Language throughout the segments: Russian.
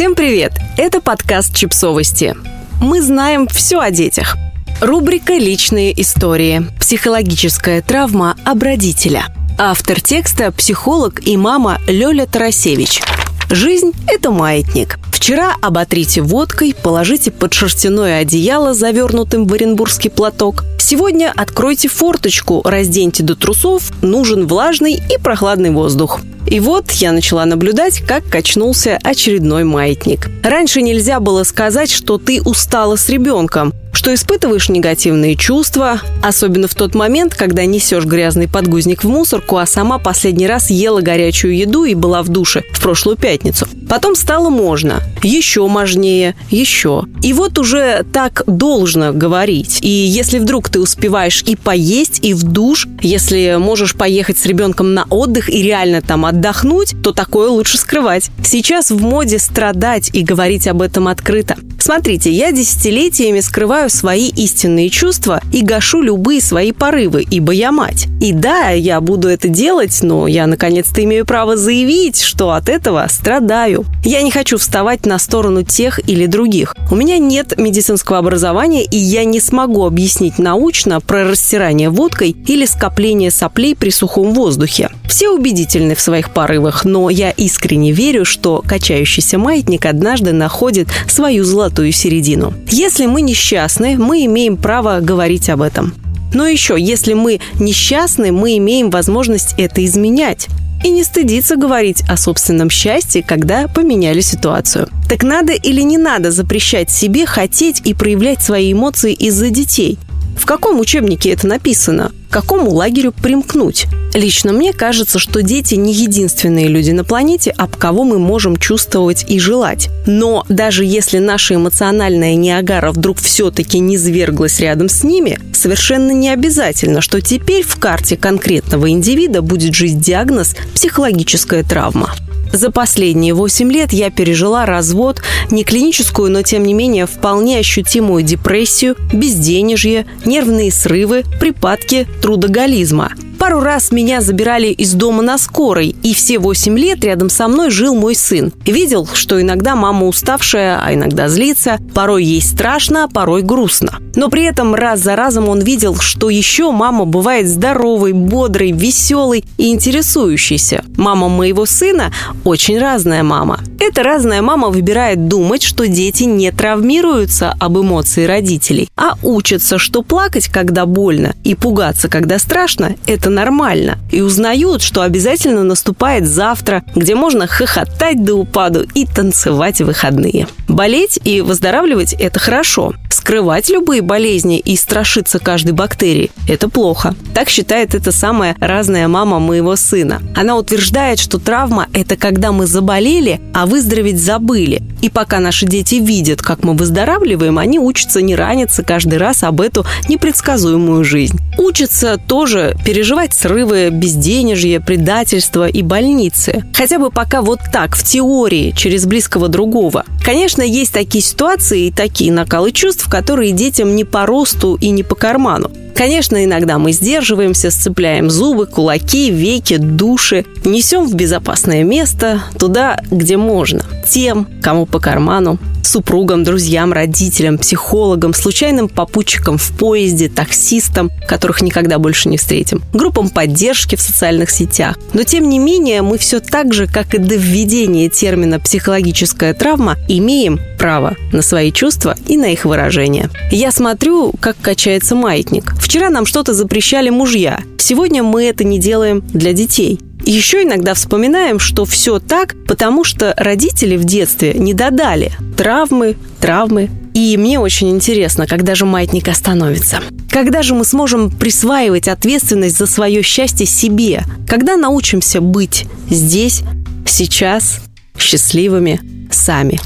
Всем привет! Это подкаст «Чипсовости». Мы знаем все о детях. Рубрика «Личные истории». Психологическая травма об родителя. Автор текста – психолог и мама Лёля Тарасевич. Жизнь – это маятник. Вчера оботрите водкой, положите под шерстяное одеяло, завернутым в оренбургский платок. Сегодня откройте форточку, разденьте до трусов, нужен влажный и прохладный воздух. И вот я начала наблюдать, как качнулся очередной маятник. Раньше нельзя было сказать, что ты устала с ребенком что испытываешь негативные чувства, особенно в тот момент, когда несешь грязный подгузник в мусорку, а сама последний раз ела горячую еду и была в душе в прошлую пятницу. Потом стало можно, еще можнее, еще. И вот уже так должно говорить. И если вдруг ты успеваешь и поесть, и в душ, если можешь поехать с ребенком на отдых и реально там отдохнуть, то такое лучше скрывать. Сейчас в моде страдать и говорить об этом открыто. Смотрите, я десятилетиями скрываю свои истинные чувства и гашу любые свои порывы, ибо я мать. И да, я буду это делать, но я наконец-то имею право заявить, что от этого страдаю. Я не хочу вставать на сторону тех или других. У меня нет медицинского образования, и я не смогу объяснить научно про растирание водкой или скопление соплей при сухом воздухе. Все убедительны в своих порывах, но я искренне верю, что качающийся маятник однажды находит свою золотую золотую середину. Если мы несчастны, мы имеем право говорить об этом. Но еще, если мы несчастны, мы имеем возможность это изменять и не стыдиться говорить о собственном счастье, когда поменяли ситуацию. Так надо или не надо запрещать себе хотеть и проявлять свои эмоции из-за детей? В каком учебнике это написано? К какому лагерю примкнуть? Лично мне кажется, что дети не единственные люди на планете, об кого мы можем чувствовать и желать. Но даже если наша эмоциональная Ниагара вдруг все-таки не зверглась рядом с ними, совершенно не обязательно, что теперь в карте конкретного индивида будет жить диагноз «психологическая травма». За последние 8 лет я пережила развод, не клиническую, но тем не менее вполне ощутимую депрессию, безденежье, нервные срывы, припадки трудоголизма – Пару раз меня забирали из дома на скорой, и все восемь лет рядом со мной жил мой сын. Видел, что иногда мама уставшая, а иногда злится, порой ей страшно, а порой грустно. Но при этом раз за разом он видел, что еще мама бывает здоровой, бодрой, веселой и интересующейся. Мама моего сына очень разная мама. Эта разная мама выбирает думать, что дети не травмируются об эмоции родителей, а учатся, что плакать, когда больно, и пугаться, когда страшно, это нормально. И узнают, что обязательно наступает завтра, где можно хохотать до упаду и танцевать в выходные. Болеть и выздоравливать – это хорошо. Скрывать любые болезни и страшиться каждой бактерии – это плохо. Так считает эта самая разная мама моего сына. Она утверждает, что травма – это когда мы заболели, а выздороветь забыли. И пока наши дети видят, как мы выздоравливаем, они учатся не раниться каждый раз об эту непредсказуемую жизнь. Учатся тоже переживать срывы, безденежье, предательство и больницы. Хотя бы пока вот так, в теории, через близкого другого. Конечно, есть такие ситуации и такие накалы чувств, которые детям не по росту и не по карману. Конечно, иногда мы сдерживаемся, сцепляем зубы, кулаки, веки, души, несем в безопасное место, туда, где можно. Тем, кому по карману, супругам, друзьям, родителям, психологам, случайным попутчикам в поезде, таксистам, которых никогда больше не встретим, группам поддержки в социальных сетях. Но тем не менее, мы все так же, как и до введения термина «психологическая травма», имеем право на свои чувства и на их выражение. Я смотрю, как качается маятник. Вчера нам что-то запрещали мужья. Сегодня мы это не делаем для детей. Еще иногда вспоминаем, что все так, потому что родители в детстве не додали. Травмы, травмы. И мне очень интересно, когда же маятник остановится. Когда же мы сможем присваивать ответственность за свое счастье себе? Когда научимся быть здесь, сейчас, счастливыми сами?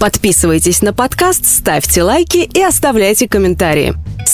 Подписывайтесь на подкаст, ставьте лайки и оставляйте комментарии.